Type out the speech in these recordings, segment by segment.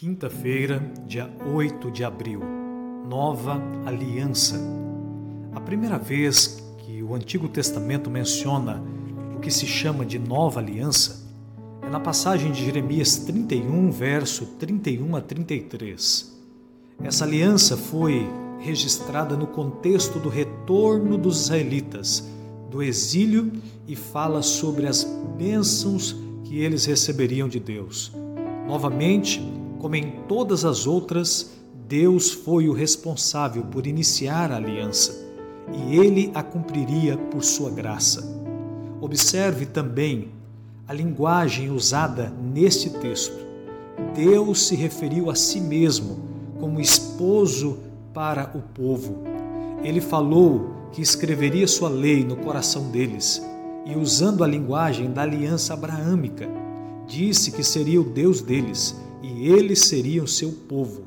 Quinta-feira, dia 8 de abril, Nova Aliança. A primeira vez que o Antigo Testamento menciona o que se chama de Nova Aliança é na passagem de Jeremias 31, verso 31 a 33. Essa aliança foi registrada no contexto do retorno dos israelitas do exílio e fala sobre as bênçãos que eles receberiam de Deus. Novamente, como em todas as outras, Deus foi o responsável por iniciar a aliança e ele a cumpriria por sua graça. Observe também a linguagem usada neste texto. Deus se referiu a si mesmo como esposo para o povo. Ele falou que escreveria sua lei no coração deles e, usando a linguagem da aliança abraâmica, disse que seria o Deus deles e eles seriam seu povo.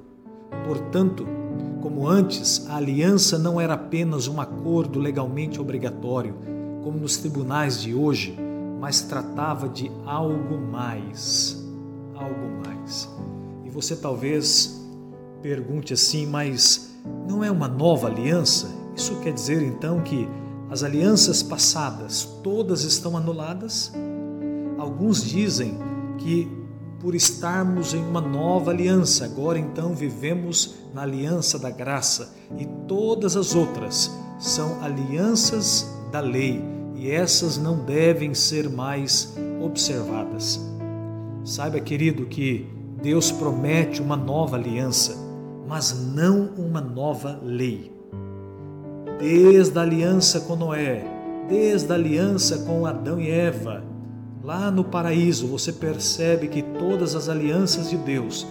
Portanto, como antes, a aliança não era apenas um acordo legalmente obrigatório, como nos tribunais de hoje, mas tratava de algo mais. Algo mais. E você talvez pergunte assim, mas não é uma nova aliança? Isso quer dizer então que as alianças passadas todas estão anuladas? Alguns dizem que por estarmos em uma nova aliança. Agora então vivemos na aliança da graça e todas as outras são alianças da lei e essas não devem ser mais observadas. Saiba, querido, que Deus promete uma nova aliança, mas não uma nova lei. Desde a aliança com Noé, desde a aliança com Adão e Eva, Lá no paraíso você percebe que todas as alianças de Deus,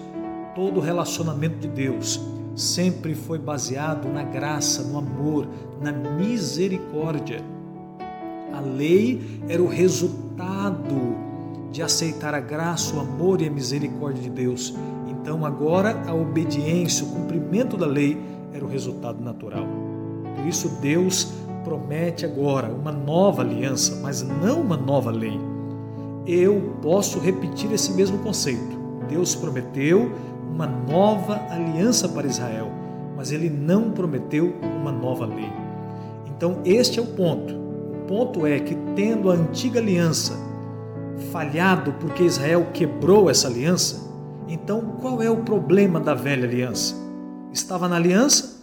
todo o relacionamento de Deus, sempre foi baseado na graça, no amor, na misericórdia. A lei era o resultado de aceitar a graça, o amor e a misericórdia de Deus. Então, agora, a obediência, o cumprimento da lei era o resultado natural. Por isso, Deus promete agora uma nova aliança, mas não uma nova lei eu posso repetir esse mesmo conceito. Deus prometeu uma nova aliança para Israel, mas ele não prometeu uma nova lei. Então, este é o ponto. O ponto é que, tendo a antiga aliança falhado porque Israel quebrou essa aliança, então qual é o problema da velha aliança? Estava na aliança?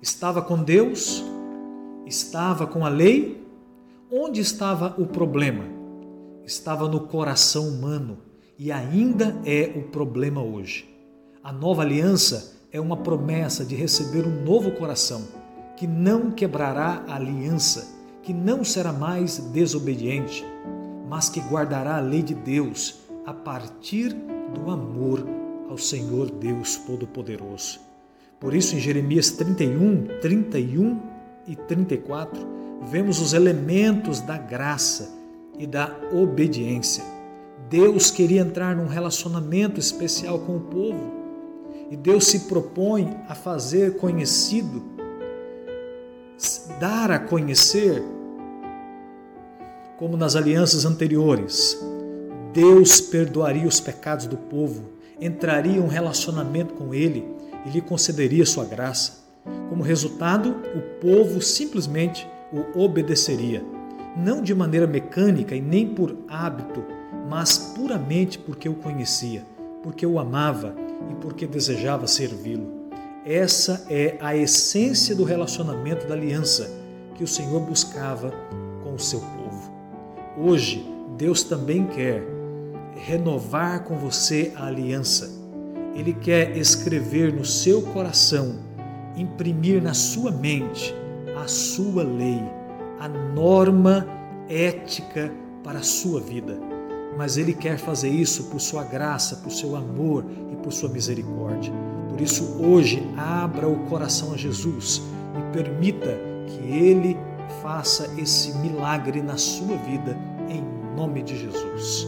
Estava com Deus? Estava com a lei? Onde estava o problema? Estava no coração humano e ainda é o problema hoje. A nova aliança é uma promessa de receber um novo coração que não quebrará a aliança, que não será mais desobediente, mas que guardará a lei de Deus a partir do amor ao Senhor Deus Todo-Poderoso. Por isso, em Jeremias 31, 31 e 34, vemos os elementos da graça e da obediência. Deus queria entrar num relacionamento especial com o povo e Deus se propõe a fazer conhecido, dar a conhecer, como nas alianças anteriores. Deus perdoaria os pecados do povo, entraria em um relacionamento com ele e lhe concederia sua graça. Como resultado, o povo simplesmente o obedeceria não de maneira mecânica e nem por hábito, mas puramente porque o conhecia, porque o amava e porque desejava servi-lo. Essa é a essência do relacionamento da aliança que o Senhor buscava com o seu povo. Hoje, Deus também quer renovar com você a aliança. Ele quer escrever no seu coração, imprimir na sua mente a sua lei a norma ética para a sua vida. Mas Ele quer fazer isso por sua graça, por seu amor e por sua misericórdia. Por isso, hoje, abra o coração a Jesus e permita que Ele faça esse milagre na sua vida, em nome de Jesus.